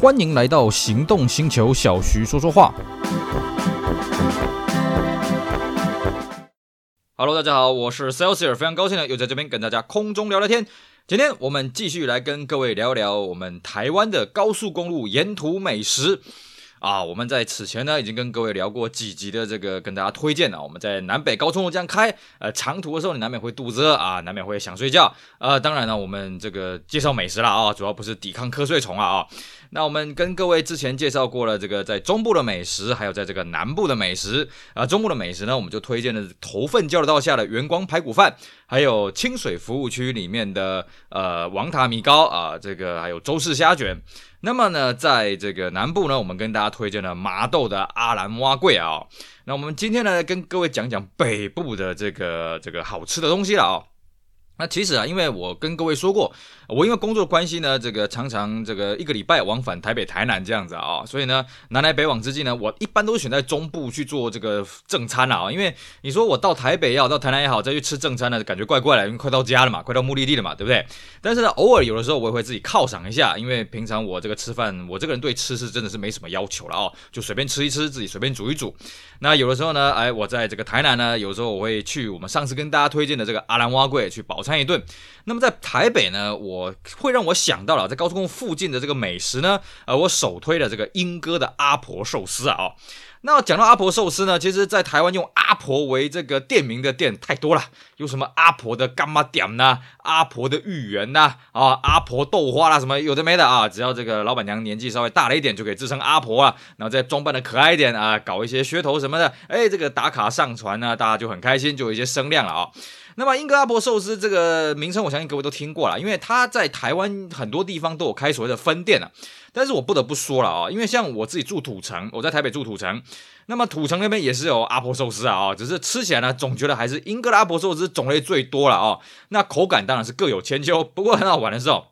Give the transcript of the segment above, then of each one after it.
欢迎来到行动星球，小徐说说话。Hello，大家好，我是 Celsius，非常高兴呢又在这边跟大家空中聊聊天。今天我们继续来跟各位聊聊我们台湾的高速公路沿途美食。啊，我们在此前呢已经跟各位聊过几集的这个，跟大家推荐了。我们在南北高速路这样开，呃，长途的时候你难免会肚子饿啊，难免会想睡觉。呃，当然呢，我们这个介绍美食了啊，主要不是抵抗瞌睡虫啊啊。那我们跟各位之前介绍过了这个在中部的美食，还有在这个南部的美食啊。中部的美食呢，我们就推荐了头份交流道下的元光排骨饭，还有清水服务区里面的呃王塔米糕啊，这个还有周氏虾卷。那么呢，在这个南部呢，我们跟大家推荐了麻豆的阿兰蛙桂啊。那我们今天呢，跟各位讲讲北部的这个这个好吃的东西了啊。那其实啊，因为我跟各位说过。我因为工作关系呢，这个常常这个一个礼拜往返台北、台南这样子啊，所以呢，南来北往之际呢，我一般都选在中部去做这个正餐啊。因为你说我到台北也好，到台南也好，再去吃正餐呢，感觉怪怪的，因为快到家了嘛，快到目的地了嘛，对不对？但是呢，偶尔有的时候我也会自己犒赏一下，因为平常我这个吃饭，我这个人对吃是真的是没什么要求了哦，就随便吃一吃，自己随便煮一煮。那有的时候呢，哎，我在这个台南呢，有时候我会去我们上次跟大家推荐的这个阿兰蛙柜去饱餐一顿。那么在台北呢，我我会让我想到了在高速公路附近的这个美食呢，呃，我首推的这个莺歌的阿婆寿司啊，哦，那讲到阿婆寿司呢，其实在台湾用阿婆为这个店名的店太多了，有什么阿婆的柑仔店呐，阿婆的芋圆呐，啊，阿婆豆花啦，什么有的没的啊，只要这个老板娘年纪稍微大了一点，就可以自称阿婆啊，然后再装扮的可爱一点啊，搞一些噱头什么的，哎，这个打卡上传呢，大家就很开心，就有一些声量了啊。那么英格拉伯寿司这个名称，我相信各位都听过了，因为它在台湾很多地方都有开所谓的分店啊。但是我不得不说了啊，因为像我自己住土城，我在台北住土城，那么土城那边也是有阿婆寿司啊，只是吃起来呢，总觉得还是莺歌的阿婆寿司种类最多了啊。那口感当然是各有千秋，不过很好玩的是哦。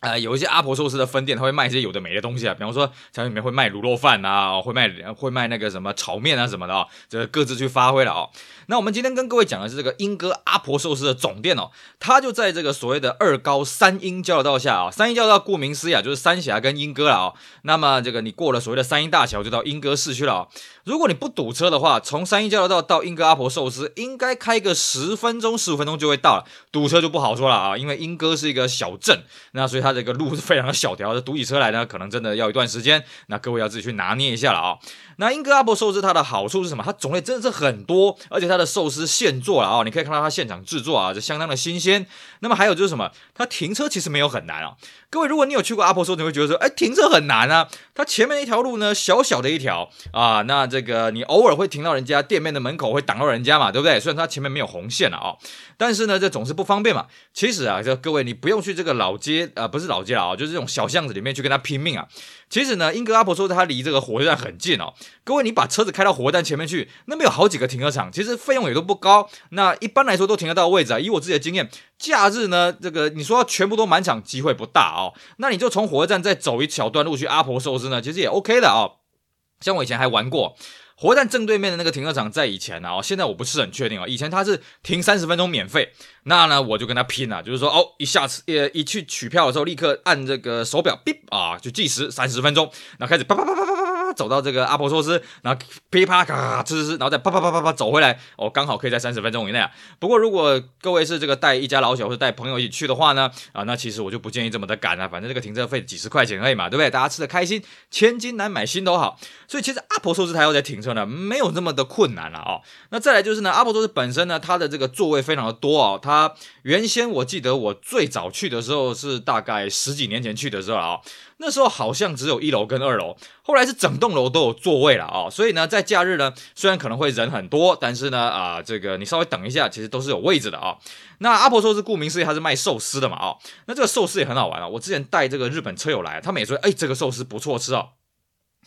呃，有一些阿婆寿司的分店，他会卖一些有的没的东西啊，比方说，像里面会卖卤肉饭啊，会卖会卖那个什么炒面啊什么的啊，这各自去发挥了啊。那我们今天跟各位讲的是这个莺歌阿婆寿司的总店哦，它就在这个所谓的二高三英交流道下啊，三英交流道顾名思义啊，就是三峡跟莺歌了啊。那么这个你过了所谓的三英大桥，就到莺歌市区了啊。如果你不堵车的话，从三一交流道到莺歌阿婆寿司，应该开个十分钟、十五分钟就会到了。堵车就不好说了啊，因为莺歌是一个小镇，那所以它这个路是非常的小条，这堵起车来呢，可能真的要一段时间。那各位要自己去拿捏一下了啊。那莺歌阿婆寿司它的好处是什么？它种类真的是很多，而且它的寿司现做了啊，你可以看到它现场制作啊，就相当的新鲜。那么还有就是什么？它停车其实没有很难啊。各位，如果你有去过阿婆说，你会觉得说，哎，停车很难啊。它前面一条路呢，小小的一条啊，那这个你偶尔会停到人家店面的门口，会挡到人家嘛，对不对？虽然它前面没有红线了啊，但是呢，这总是不方便嘛。其实啊，这各位你不用去这个老街啊，不是老街啊，就是这种小巷子里面去跟他拼命啊。其实呢，英格阿婆说它离这个火车站很近哦。各位，你把车子开到火车站前面去，那边有好几个停车场，其实费用也都不高。那一般来说都停得到位置啊。以我自己的经验，假日呢，这个你说要全部都满场，机会不大哦。哦那你就从火车站再走一小段路去阿婆寿司呢，其实也 OK 的哦。像我以前还玩过火车站正对面的那个停车场，在以前呢哦，现在我不是很确定啊。以前它是停三十分钟免费，那呢我就跟他拼了，就是说哦，一下次呃一去取票的时候，立刻按这个手表，哔啊就计时三十分钟，然后开始啪啪啪啪啪啪。走到这个阿婆寿司，然后噼啪咔咔吃吃，然后再啪啪啪啪啪走回来，哦，刚好可以在三十分钟以内啊。不过如果各位是这个带一家老小或者带朋友一起去的话呢，啊，那其实我就不建议这么的赶啊，反正这个停车费几十块钱而已嘛，对不对？大家吃的开心，千金难买心头好。所以其实阿婆寿司它要在停车呢，没有那么的困难了啊。那再来就是呢，阿婆寿司本身呢，它的这个座位非常的多啊。它原先我记得我最早去的时候是大概十几年前去的时候啊。那时候好像只有一楼跟二楼，后来是整栋楼都有座位了啊，所以呢，在假日呢，虽然可能会人很多，但是呢，啊，这个你稍微等一下，其实都是有位置的啊。那阿婆寿司顾名思义，它是卖寿司的嘛啊，那这个寿司也很好玩啊。我之前带这个日本车友来，他们也说，哎，这个寿司不错吃哦。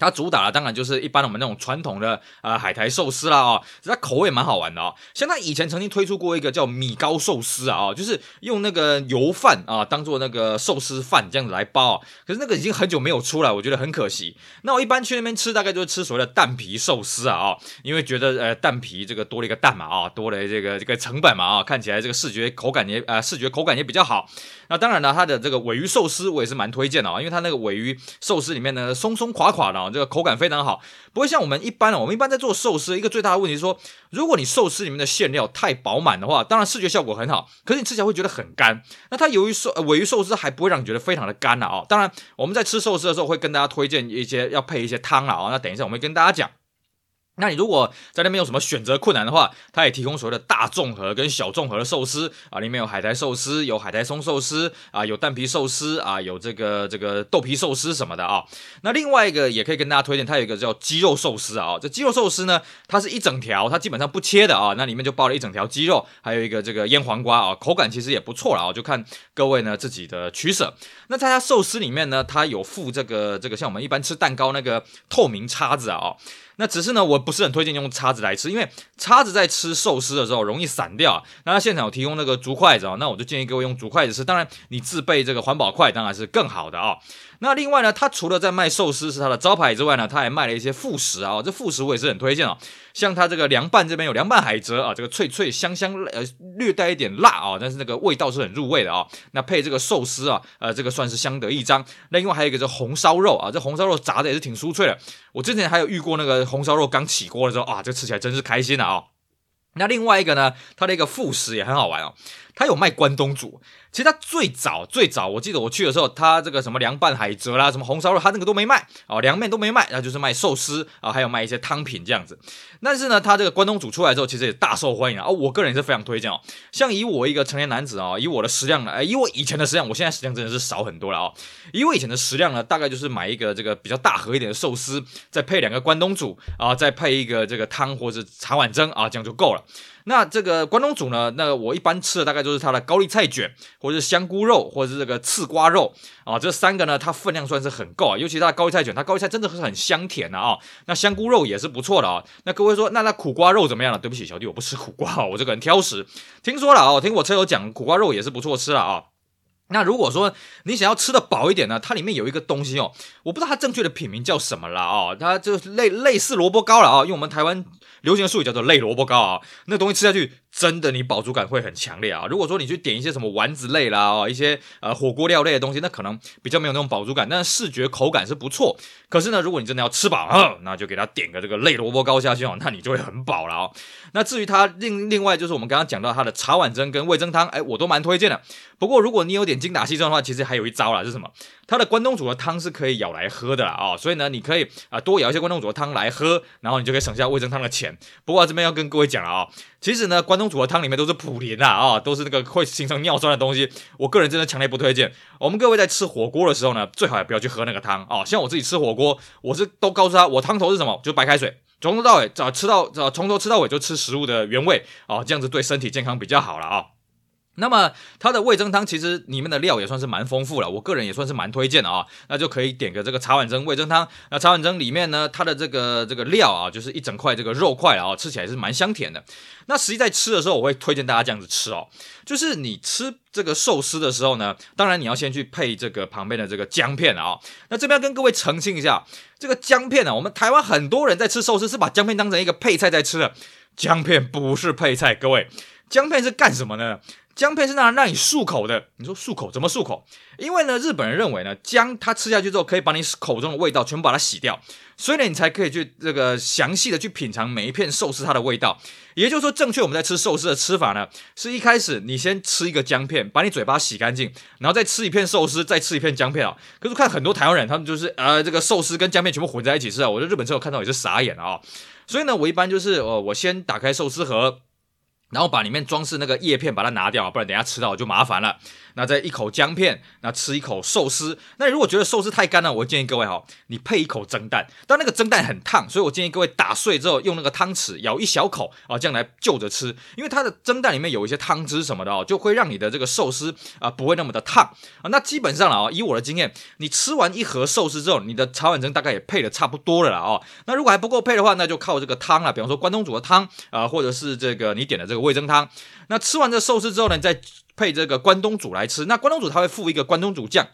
它主打的当然就是一般我们那种传统的呃海苔寿司啦哦，它口味蛮好玩的哦。像它以前曾经推出过一个叫米糕寿司啊哦，就是用那个油饭啊当做那个寿司饭这样子来包哦。可是那个已经很久没有出来，我觉得很可惜。那我一般去那边吃，大概就是吃所谓的蛋皮寿司啊哦，因为觉得呃蛋皮这个多了一个蛋嘛啊，多了这个这个成本嘛啊，看起来这个视觉口感也呃视觉口感也比较好。那当然了，它的这个尾鱼寿司我也是蛮推荐的啊，因为它那个尾鱼寿司里面呢松松垮垮的。这个口感非常好，不会像我们一般的。我们一般在做寿司，一个最大的问题是说，如果你寿司里面的馅料太饱满的话，当然视觉效果很好，可是你吃起来会觉得很干。那它由于寿尾鱼寿司还不会让你觉得非常的干了啊。当然，我们在吃寿司的时候会跟大家推荐一些要配一些汤了啊。那等一下我们会跟大家讲。那你如果在那边有什么选择困难的话，它也提供所谓的大综合跟小综合的寿司啊，里面有海苔寿司，有海苔松寿司啊，有蛋皮寿司啊，有这个这个豆皮寿司什么的啊。那另外一个也可以跟大家推荐，它有一个叫鸡肉寿司啊。这鸡肉寿司呢，它是一整条，它基本上不切的啊，那里面就包了一整条鸡肉，还有一个这个腌黄瓜啊，口感其实也不错了啊，就看各位呢自己的取舍。那在它寿司里面呢，它有附这个这个像我们一般吃蛋糕那个透明叉子啊。那只是呢，我不是很推荐用叉子来吃，因为叉子在吃寿司的时候容易散掉。那他现场有提供那个竹筷子啊，那我就建议各位用竹筷子吃。当然，你自备这个环保筷当然是更好的啊。那另外呢，他除了在卖寿司是他的招牌之外呢，他还卖了一些副食啊。这副食我也是很推荐啊，像他这个凉拌这边有凉拌海蜇啊，这个脆脆香香，呃，略带一点辣啊，但是那个味道是很入味的啊。那配这个寿司啊，呃，这个算是相得益彰。那另外还有一个是红烧肉啊，这红烧肉炸的也是挺酥脆的。我之前还有遇过那个红烧肉刚起锅的时候啊，这吃起来真是开心的啊。那另外一个呢，它的一个副食也很好玩哦，他有卖关东煮。其实他最早最早，我记得我去的时候，他这个什么凉拌海蜇啦，什么红烧肉，他那个都没卖哦，凉面都没卖，那就是卖寿司啊，还有卖一些汤品这样子。但是呢，他这个关东煮出来之后，其实也大受欢迎啊。我个人也是非常推荐哦。像以我一个成年男子啊，以我的食量来，以我以前的食量，我现在食量真的是少很多了啊。以我以前的食量呢，大概就是买一个这个比较大盒一点的寿司，再配两个关东煮啊，再配一个这个汤或者茶碗蒸啊，这样就够了。那这个关东煮呢，那我一般吃的大概就是它的高丽菜卷，或者是香菇肉，或者是这个刺瓜肉啊，这三个呢，它分量算是很够啊。尤其它的高丽菜卷，它高丽菜真的是很香甜的啊。那香菇肉也是不错的啊。那各位说，那那苦瓜肉怎么样了？对不起，小弟我不吃苦瓜，我这个人挑食。听说了啊，听我车友讲，苦瓜肉也是不错吃了啊。那如果说你想要吃的饱一点呢，它里面有一个东西哦，我不知道它正确的品名叫什么了哦，它就类类似萝卜糕了啊，用我们台湾流行的术语叫做类萝卜糕啊，那东西吃下去。真的，你饱足感会很强烈啊！如果说你去点一些什么丸子类啦，哦，一些呃火锅料类的东西，那可能比较没有那种饱足感，但是视觉口感是不错。可是呢，如果你真的要吃饱，嗯，那就给他点个这个类萝卜糕下去哦，那你就会很饱了哦。那至于它另另外就是我们刚刚讲到它的茶碗蒸跟味噌汤，哎，我都蛮推荐的。不过如果你有点精打细算的话，其实还有一招啦，是什么？它的关东煮的汤是可以舀来喝的啦啊，哦，所以呢，你可以啊多舀一些关东煮的汤来喝，然后你就可以省下味增汤的钱。不过这边要跟各位讲了啊。其实呢，关东煮的汤里面都是普林啊，啊，都是那个会形成尿酸的东西。我个人真的强烈不推荐。我们各位在吃火锅的时候呢，最好也不要去喝那个汤啊。像我自己吃火锅，我是都告诉他，我汤头是什么，就白开水，从头到尾，早吃到早从头吃到尾就吃食物的原味啊，这样子对身体健康比较好了啊。那么它的味噌汤其实里面的料也算是蛮丰富了，我个人也算是蛮推荐的啊。那就可以点个这个茶碗蒸味噌汤。那茶碗蒸里面呢，它的这个这个料啊，就是一整块这个肉块啊，吃起来是蛮香甜的。那实际在吃的时候，我会推荐大家这样子吃哦，就是你吃这个寿司的时候呢，当然你要先去配这个旁边的这个姜片啊。那这边要跟各位澄清一下，这个姜片呢，我们台湾很多人在吃寿司是把姜片当成一个配菜在吃的，姜片不是配菜，各位，姜片是干什么呢？姜片是让让你漱口的，你说漱口怎么漱口？因为呢，日本人认为呢，姜它吃下去之后可以把你口中的味道全部把它洗掉，所以呢，你才可以去这个详细的去品尝每一片寿司它的味道。也就是说，正确我们在吃寿司的吃法呢，是一开始你先吃一个姜片，把你嘴巴洗干净，然后再吃一片寿司，再吃一片姜片啊。可是看很多台湾人，他们就是呃这个寿司跟姜片全部混在一起吃啊，我在日本之后看到也是傻眼了啊。所以呢，我一般就是呃我先打开寿司盒。然后把里面装饰那个叶片把它拿掉，不然等下吃到就麻烦了。那再一口姜片，那吃一口寿司。那如果觉得寿司太干了，我建议各位哈，你配一口蒸蛋。但那个蒸蛋很烫，所以我建议各位打碎之后用那个汤匙舀一小口啊，这样来就着吃。因为它的蒸蛋里面有一些汤汁什么的哦，就会让你的这个寿司啊不会那么的烫啊。那基本上了啊，以我的经验，你吃完一盒寿司之后，你的茶碗蒸大概也配的差不多了啦哦。那如果还不够配的话，那就靠这个汤了，比方说关东煮的汤啊，或者是这个你点的这个味增汤。那吃完这寿司之后呢，再配这个关东煮来吃。那关东煮它会附一个关东煮酱。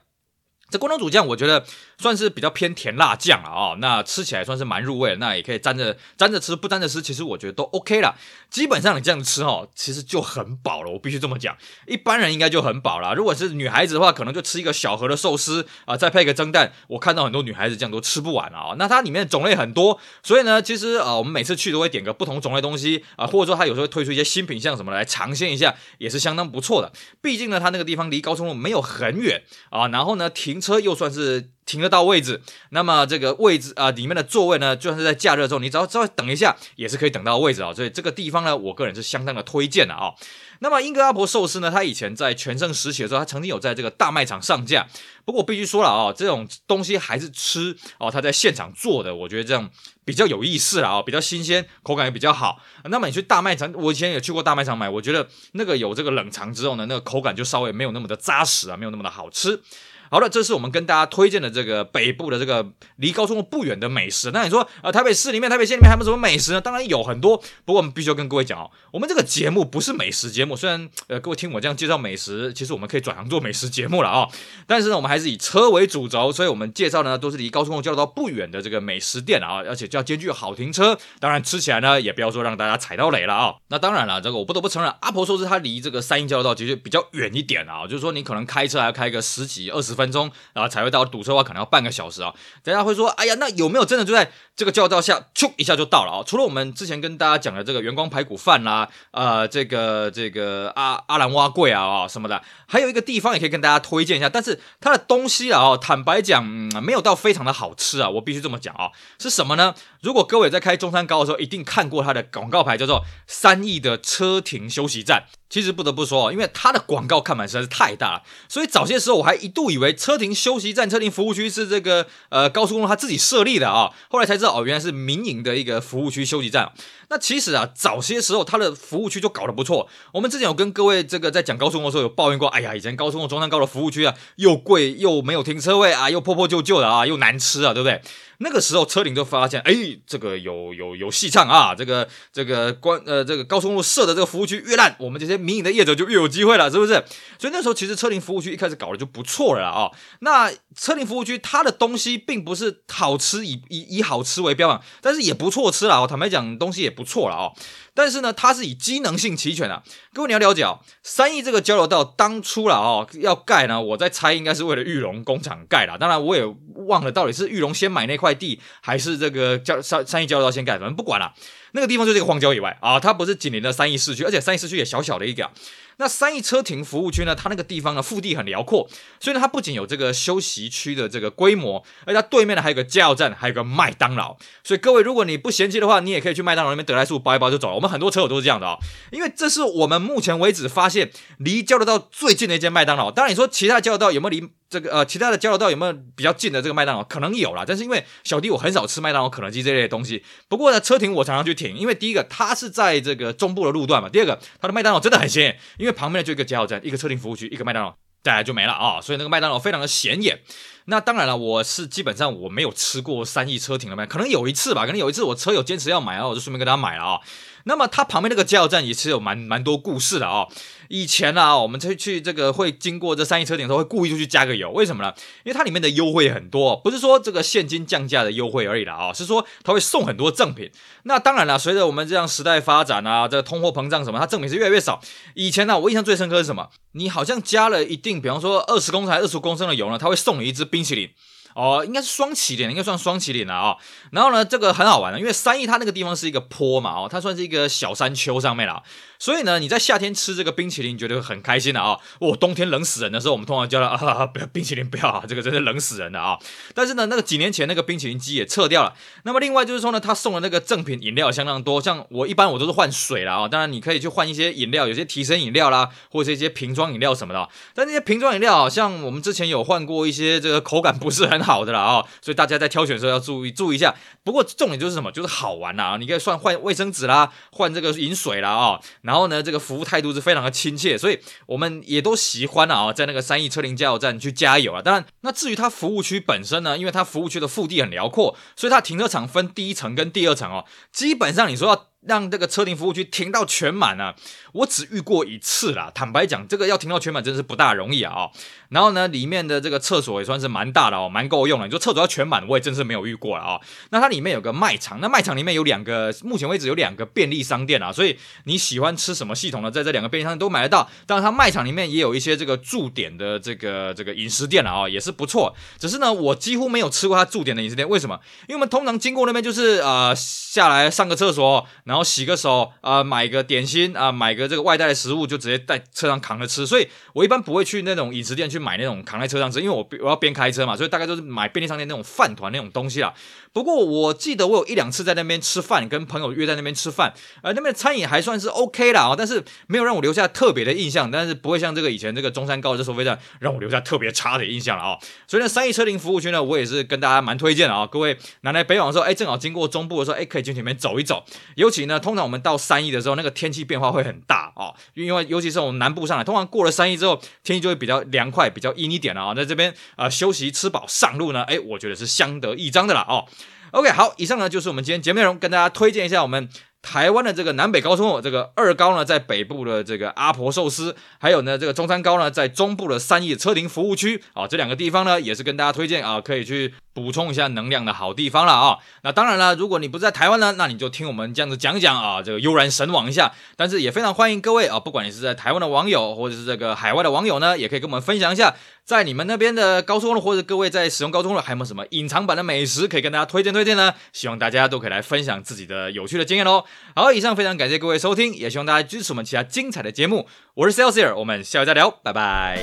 这关东煮酱我觉得算是比较偏甜辣酱了啊，那吃起来算是蛮入味的，那也可以沾着沾着吃，不沾着吃，其实我觉得都 OK 了。基本上你这样吃哦，其实就很饱了，我必须这么讲。一般人应该就很饱了，如果是女孩子的话，可能就吃一个小盒的寿司啊，再配个蒸蛋。我看到很多女孩子这样都吃不完啊。那它里面种类很多，所以呢，其实啊，我们每次去都会点个不同种类东西啊，或者说它有时候会推出一些新品项什么来尝鲜一下，也是相当不错的。毕竟呢，它那个地方离高松路没有很远啊，然后呢，停车又算是停得到位置，那么这个位置啊、呃，里面的座位呢，就算是在假日的时候，你只要稍微等一下，也是可以等到位置啊。所以这个地方呢，我个人是相当的推荐的啊。那么英格阿婆寿司呢，它以前在全盛时期的时候，它曾经有在这个大卖场上架。不过我必须说了啊，这种东西还是吃哦，它在现场做的，我觉得这样比较有意思了啊，比较新鲜，口感也比较好。那么你去大卖场，我以前也去过大卖场买，我觉得那个有这个冷藏之后呢，那个口感就稍微没有那么的扎实啊，没有那么的好吃。好了，这是我们跟大家推荐的这个北部的这个离高速公路不远的美食。那你说，呃，台北市里面、台北县里面还有什么美食呢？当然有很多，不过我们必须要跟各位讲哦，我们这个节目不是美食节目。虽然，呃，各位听我这样介绍美食，其实我们可以转行做美食节目了啊、但是呢，我们还是以车为主轴，所以我们介绍的呢都是离高速公路交流道不远的这个美食店啊，而且就要兼具好停车。当然，吃起来呢也不要说让大家踩到雷了啊、那当然了，这个我不得不承认，阿婆说是它离这个三义交流道其实比较远一点啊，就是说你可能开车还要开个十几二十分钟，然后。才会到堵车的话，可能要半个小时啊。大家会说，哎呀，那有没有真的就在这个交流道下，咻一下就到了啊？除了我们之前跟大家讲的这个元光排骨饭啦，呃，这个这个阿阿兰碗粿啊什么的，还有一个地方也可以跟大家推荐一下，但是它的东西啊，坦白讲，嗯，没有到非常的好吃啊，我必须这么讲啊。是什么呢？如果各位在开中山高的时候，一定看过它的广告牌，叫做三义的车停休息站。其实不得不说，因为它的广告看板实在是太大了，所以早些时候我还一度以为车停休息站、车停服务区是这个呃高速公路它自己设立的啊，后来才知道哦，原来是民营的一个服务区休息站。那其实啊，早些时候它的服务区就搞得不错。我们之前有跟各位这个在讲高速公路的时候有抱怨过，哎呀，以前高速公路中山高的服务区啊，又贵又没有停车位啊，又破破旧旧的啊，又难吃啊，对不对？那个时候车停就发现，哎，这个有有有戏唱啊，这个这个关呃这个高速公路设的这个服务区越烂，我们这些民营的业者就越有机会了，是不是？所以那时候其实车停服务区一开始搞的就不错了啊、哦。那车停服务区它的东西并不是好吃以以以好吃为标榜，但是也不错吃了我、坦白讲，东西也不错了啊、哦。但是呢，它是以机能性齐全的。各位你要了解哦，三义这个交流道当初了哦要盖呢，我在猜应该是为了玉龙工厂盖了。当然我也忘了到底是玉龙先买那块地，还是这个交三三义交流道先盖，反正不管了。那个地方就是一个荒郊野外啊，它不是紧邻的三义市区，而且三义市区也小小的一个。那三义车停服务区呢，它那个地方呢，腹地很辽阔，所以呢，它不仅有这个休息区的这个规模，而且它对面呢还有个加油站，还有个麦当劳。所以各位，如果你不嫌弃的话，你也可以去麦当劳那边得来速包一包就走了。我们很多车友都是这样的啊、因为这是我们目前为止发现离交流道最近的一间麦当劳。当然，你说其他交流道有没有离这个呃其他的交流道有没有比较近的这个麦当劳？可能有啦，但是因为小弟我很少吃麦当劳、肯德基这类的东西。不过呢，车停我常常去停，因为第一个它是在这个中部的路段嘛，第二个它的麦当劳真的很显眼，因为旁边就一个加油站，一个车停服务区，一个麦当劳，再来就没了啊、所以那个麦当劳非常的显眼。那当然了，我是基本上我没有吃过三亿车停的麦，可能有一次吧，可能有一次我车友坚持要买啊，我就顺便给他买了啊、那么它旁边那个加油站也是有蛮蛮多故事的、哦。以前啊，我们去去这个会经过这三义车停的时候，会故意就去加个油，为什么呢？因为它里面的优惠很多，不是说这个现金降价的优惠而已啦啊，是说它会送很多赠品。那当然了，随着我们这样时代发展啊，这个通货膨胀什么，它赠品是越来越少。以前呢、啊，我印象最深刻是什么？你好像加了一定，比方说二十公升还是二十公升的油呢，它会送你一支冰淇淋。哦，应该是双起点，应该算双起点了啊、然后呢，这个很好玩的，因为三义它那个地方是一个坡嘛，哦，它算是一个小山丘上面了。所以呢，你在夏天吃这个冰淇淋，你觉得很开心的啊！我、哦、冬天冷死人的时候，我们通常叫他啊，不要冰淇淋，不要啊，这个真是冷死人的啊！但是呢，那个几年前那个冰淇淋机也撤掉了。那么另外就是说呢，他送的那个赠品饮料相当多，像我一般我都是换水啦啊，当然你可以去换一些饮料，有些提神饮料啦，或者是一些瓶装饮料什么的。但那些瓶装饮料，像我们之前有换过一些，这个口感不是很好好的啦啊，所以大家在挑选的时候要注意注意一下。不过重点就是什么？就是好玩啦！你可以算换卫生纸啦，换这个饮水啦啊。然后呢，这个服务态度是非常的亲切，所以我们也都喜欢啊，在那个三义车龄加油站去加油啊。当然，那至于它服务区本身呢，因为它服务区的腹地很辽阔，所以它停车场分第一层跟第二层哦。基本上你说要。让这个车停服务区停到全满啊，我只遇过一次啦。坦白讲，这个要停到全满真是不大容易啊、哦。然后呢，里面的这个厕所也算是蛮大的哦，蛮够用的。你说厕所要全满，我也真是没有遇过了啊、那它里面有个卖场，那卖场里面有两个，目前为止有两个便利商店啊。所以你喜欢吃什么系统的，在这两个便利商店都买得到。当然，它卖场里面也有一些这个驻点的这个这个饮食店啊、也是不错。只是呢，我几乎没有吃过它驻点的饮食店，为什么？因为我们通常经过那边就是呃下来上个厕所，然后洗个手啊、买个点心啊、买个这个外带的食物，就直接在车上扛着吃。所以我一般不会去那种饮食店去买那种扛在车上吃，因为我我要边开车嘛，所以大概都是买便利商店那种饭团那种东西啦。不过我记得我有一两次在那边吃饭，跟朋友约在那边吃饭，呃，那边的餐饮还算是 OK 啦，但是没有让我留下特别的印象，但是不会像这个以前这个中山高的收费站让我留下特别差的印象了啊。所以呢，三义车龄服务区呢，我也是跟大家蛮推荐的啊。各位南来北往的时候，哎，正好经过中部的时候，哎，可以进前面走一走。尤其呢，通常我们到三一的时候，那个天气变化会很大啊，因为尤其是我们南部上来，通常过了三一之后，天气就会比较凉快，比较阴一点了啊。在这边啊、休息吃饱上路呢，哎，我觉得是相得益彰的了哦。OK，好，以上呢就是我们今天节目内容，跟大家推荐一下我们台湾的这个南北高速，这个二高呢在北部的这个阿婆寿司，还有呢这个中山高呢在中部的三义车停服务区啊，这两个地方呢也是跟大家推荐啊，可以去补充一下能量的好地方了啊。那当然了，如果你不在台湾呢，那你就听我们这样子讲讲啊，这个悠然神往一下。但是也非常欢迎各位啊，不管你是在台湾的网友，或者是这个海外的网友呢，也可以跟我们分享一下。在你们那边的高速公路，或者各位在使用高速公路，还有没有什么隐藏版的美食可以跟大家推荐推荐呢？希望大家都可以来分享自己的有趣的经验哦。好，以上非常感谢各位收听，也希望大家支持我们其他精彩的节目。我是 Celsius，我们下回再聊，拜拜。